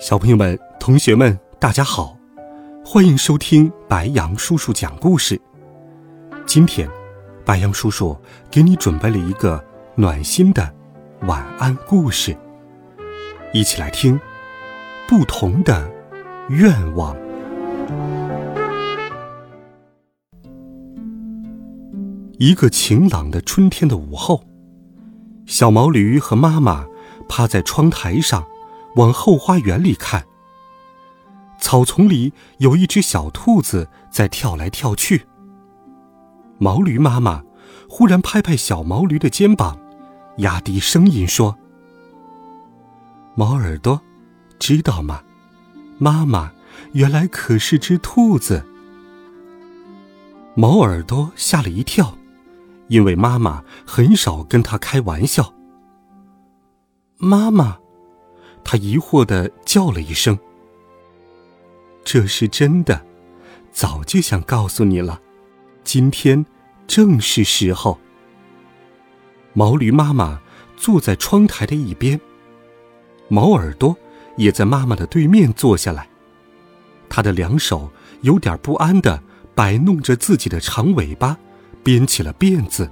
小朋友们、同学们，大家好，欢迎收听白羊叔叔讲故事。今天，白羊叔叔给你准备了一个暖心的晚安故事，一起来听《不同的愿望》。一个晴朗的春天的午后，小毛驴和妈妈趴在窗台上。往后花园里看，草丛里有一只小兔子在跳来跳去。毛驴妈妈忽然拍拍小毛驴的肩膀，压低声音说：“毛耳朵，知道吗？妈妈原来可是只兔子。”毛耳朵吓了一跳，因为妈妈很少跟他开玩笑。妈妈。他疑惑的叫了一声：“这是真的，早就想告诉你了，今天正是时候。”毛驴妈妈坐在窗台的一边，毛耳朵也在妈妈的对面坐下来，他的两手有点不安的摆弄着自己的长尾巴，编起了辫子。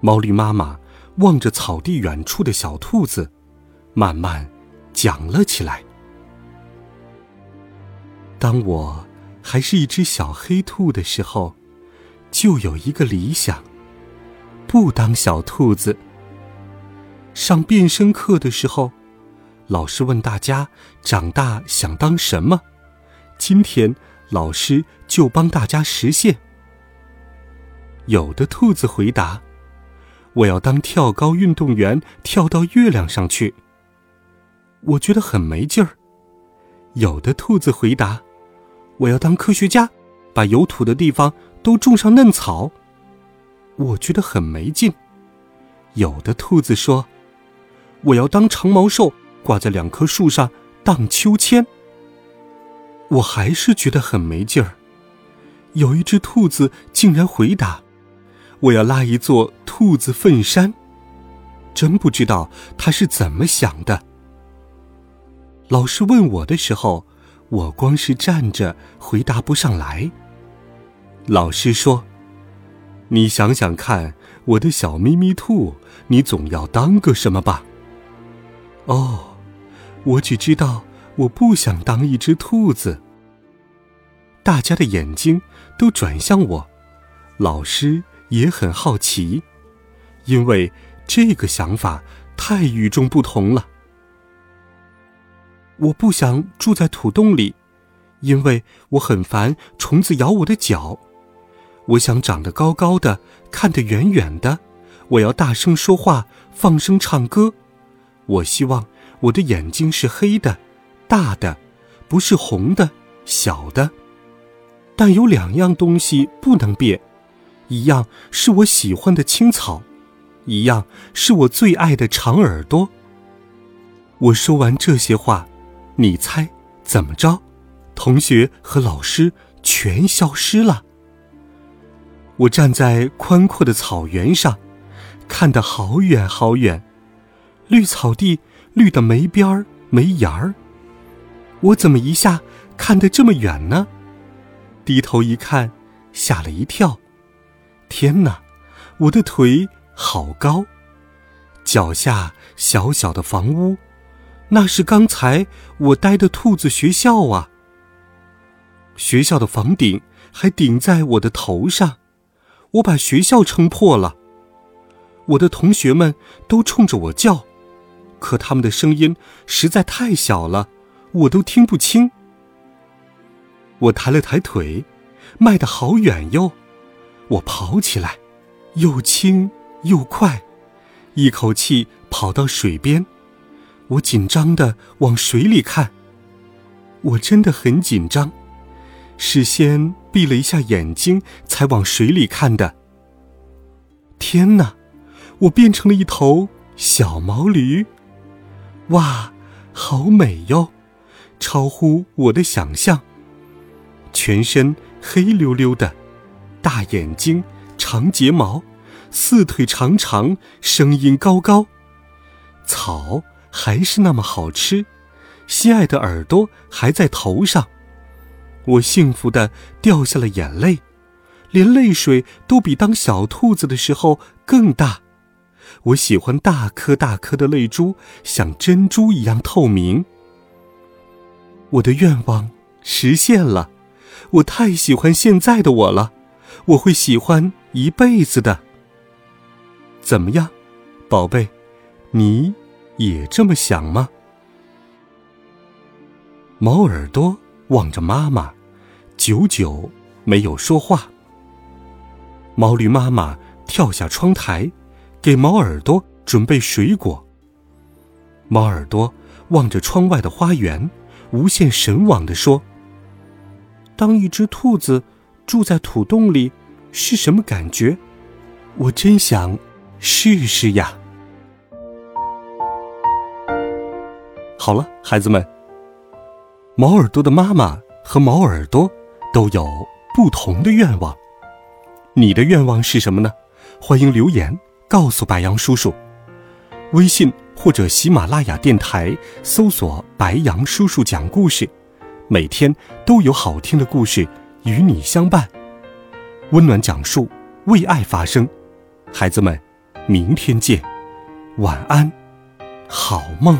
毛驴妈妈。望着草地远处的小兔子，慢慢讲了起来。当我还是一只小黑兔的时候，就有一个理想：不当小兔子。上变声课的时候，老师问大家长大想当什么，今天老师就帮大家实现。有的兔子回答。我要当跳高运动员，跳到月亮上去。我觉得很没劲儿。有的兔子回答：“我要当科学家，把有土的地方都种上嫩草。”我觉得很没劲。有的兔子说：“我要当长毛兽，挂在两棵树上荡秋千。”我还是觉得很没劲儿。有一只兔子竟然回答。我要拉一座兔子粪山，真不知道他是怎么想的。老师问我的时候，我光是站着回答不上来。老师说：“你想想看，我的小咪咪兔，你总要当个什么吧？”哦，我只知道我不想当一只兔子。大家的眼睛都转向我，老师。也很好奇，因为这个想法太与众不同了。我不想住在土洞里，因为我很烦虫子咬我的脚。我想长得高高的，看得远远的。我要大声说话，放声唱歌。我希望我的眼睛是黑的，大的，不是红的，小的。但有两样东西不能变。一样是我喜欢的青草，一样是我最爱的长耳朵。我说完这些话，你猜怎么着？同学和老师全消失了。我站在宽阔的草原上，看得好远好远，绿草地绿得没边儿没沿儿。我怎么一下看得这么远呢？低头一看，吓了一跳。天哪，我的腿好高！脚下小小的房屋，那是刚才我待的兔子学校啊。学校的房顶还顶在我的头上，我把学校撑破了。我的同学们都冲着我叫，可他们的声音实在太小了，我都听不清。我抬了抬腿，迈得好远哟。我跑起来，又轻又快，一口气跑到水边。我紧张的往水里看。我真的很紧张，事先闭了一下眼睛，才往水里看的。天哪，我变成了一头小毛驴！哇，好美哟，超乎我的想象。全身黑溜溜的，大眼睛，长睫毛，四腿长长，声音高高。草还是那么好吃。心爱的耳朵还在头上，我幸福的掉下了眼泪，连泪水都比当小兔子的时候更大。我喜欢大颗大颗的泪珠，像珍珠一样透明。我的愿望实现了，我太喜欢现在的我了，我会喜欢一辈子的。怎么样，宝贝，你也这么想吗？毛耳朵望着妈妈，久久没有说话。毛驴妈妈跳下窗台，给毛耳朵准备水果。毛耳朵望着窗外的花园，无限神往地说：“当一只兔子住在土洞里，是什么感觉？我真想试试呀！”好了，孩子们。毛耳朵的妈妈和毛耳朵都有不同的愿望，你的愿望是什么呢？欢迎留言告诉白杨叔叔。微信或者喜马拉雅电台搜索“白杨叔叔讲故事”，每天都有好听的故事与你相伴，温暖讲述，为爱发声。孩子们，明天见，晚安，好梦。